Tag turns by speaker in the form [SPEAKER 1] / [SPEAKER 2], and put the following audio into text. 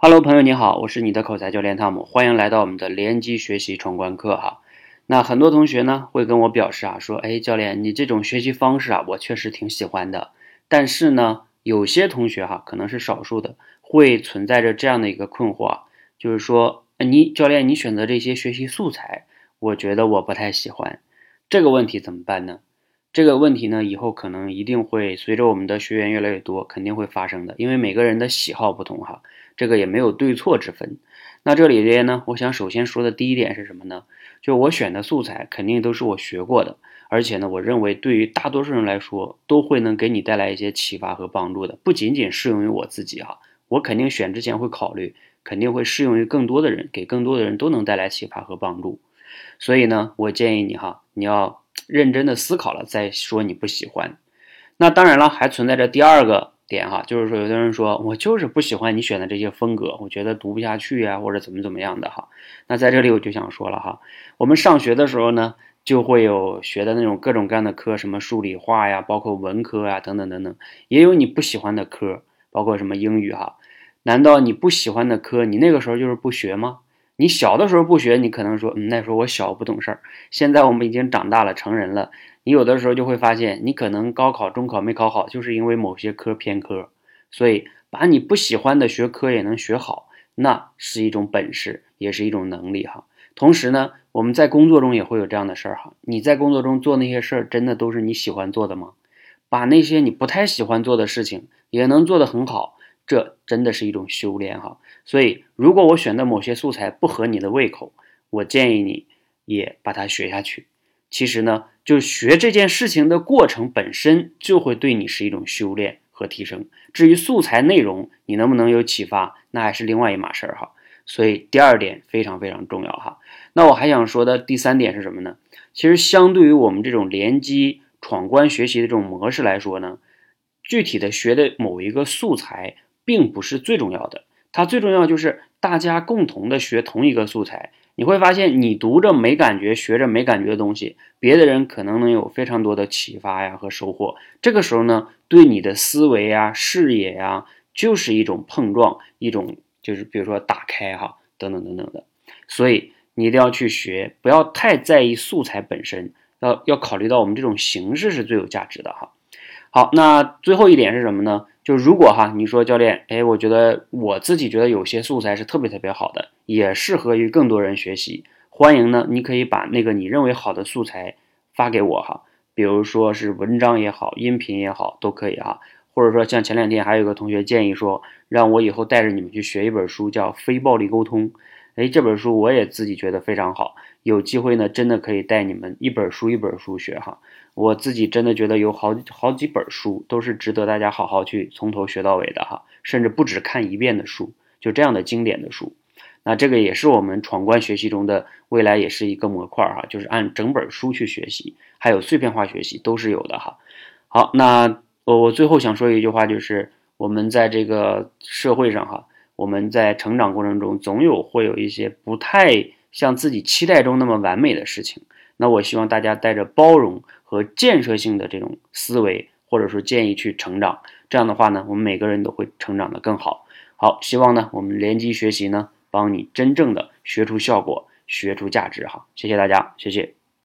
[SPEAKER 1] Hello，朋友你好，我是你的口才教练汤姆，欢迎来到我们的联机学习闯关课哈。那很多同学呢会跟我表示啊，说，哎，教练，你这种学习方式啊，我确实挺喜欢的。但是呢，有些同学哈，可能是少数的，会存在着这样的一个困惑，就是说，你教练，你选择这些学习素材，我觉得我不太喜欢。这个问题怎么办呢？这个问题呢，以后可能一定会随着我们的学员越来越多，肯定会发生的。因为每个人的喜好不同哈，这个也没有对错之分。那这里边呢，我想首先说的第一点是什么呢？就我选的素材肯定都是我学过的，而且呢，我认为对于大多数人来说，都会能给你带来一些启发和帮助的。不仅仅适用于我自己哈，我肯定选之前会考虑，肯定会适用于更多的人，给更多的人都能带来启发和帮助。所以呢，我建议你哈，你要。认真的思考了再说你不喜欢，那当然了，还存在着第二个点哈，就是说有的人说我就是不喜欢你选的这些风格，我觉得读不下去呀，或者怎么怎么样的哈。那在这里我就想说了哈，我们上学的时候呢，就会有学的那种各种各样的科，什么数理化呀，包括文科啊等等等等，也有你不喜欢的科，包括什么英语哈。难道你不喜欢的科，你那个时候就是不学吗？你小的时候不学，你可能说，嗯，那时候我小不懂事儿。现在我们已经长大了，成人了。你有的时候就会发现，你可能高考、中考没考好，就是因为某些科偏科。所以，把你不喜欢的学科也能学好，那是一种本事，也是一种能力哈。同时呢，我们在工作中也会有这样的事儿哈。你在工作中做那些事儿，真的都是你喜欢做的吗？把那些你不太喜欢做的事情，也能做得很好。这真的是一种修炼哈，所以如果我选的某些素材不合你的胃口，我建议你也把它学下去。其实呢，就学这件事情的过程本身就会对你是一种修炼和提升。至于素材内容你能不能有启发，那还是另外一码事儿哈。所以第二点非常非常重要哈。那我还想说的第三点是什么呢？其实相对于我们这种联机闯关学习的这种模式来说呢，具体的学的某一个素材。并不是最重要的，它最重要就是大家共同的学同一个素材。你会发现，你读着没感觉，学着没感觉的东西，别的人可能能有非常多的启发呀和收获。这个时候呢，对你的思维啊、视野呀，就是一种碰撞，一种就是比如说打开哈，等等等等的。所以你一定要去学，不要太在意素材本身，要要考虑到我们这种形式是最有价值的哈。好，那最后一点是什么呢？就如果哈，你说教练，哎，我觉得我自己觉得有些素材是特别特别好的，也适合于更多人学习。欢迎呢，你可以把那个你认为好的素材发给我哈，比如说是文章也好，音频也好，都可以哈。或者说像前两天还有个同学建议说，让我以后带着你们去学一本书，叫《非暴力沟通》。哎，这本书我也自己觉得非常好，有机会呢，真的可以带你们一本书一本书学哈。我自己真的觉得有好好几本书都是值得大家好好去从头学到尾的哈，甚至不止看一遍的书，就这样的经典的书。那这个也是我们闯关学习中的未来也是一个模块哈，就是按整本书去学习，还有碎片化学习都是有的哈。好，那我我最后想说一句话，就是我们在这个社会上哈。我们在成长过程中，总有会有一些不太像自己期待中那么完美的事情。那我希望大家带着包容和建设性的这种思维，或者说建议去成长。这样的话呢，我们每个人都会成长的更好。好，希望呢，我们联机学习呢，帮你真正的学出效果，学出价值。哈，谢谢大家，谢谢。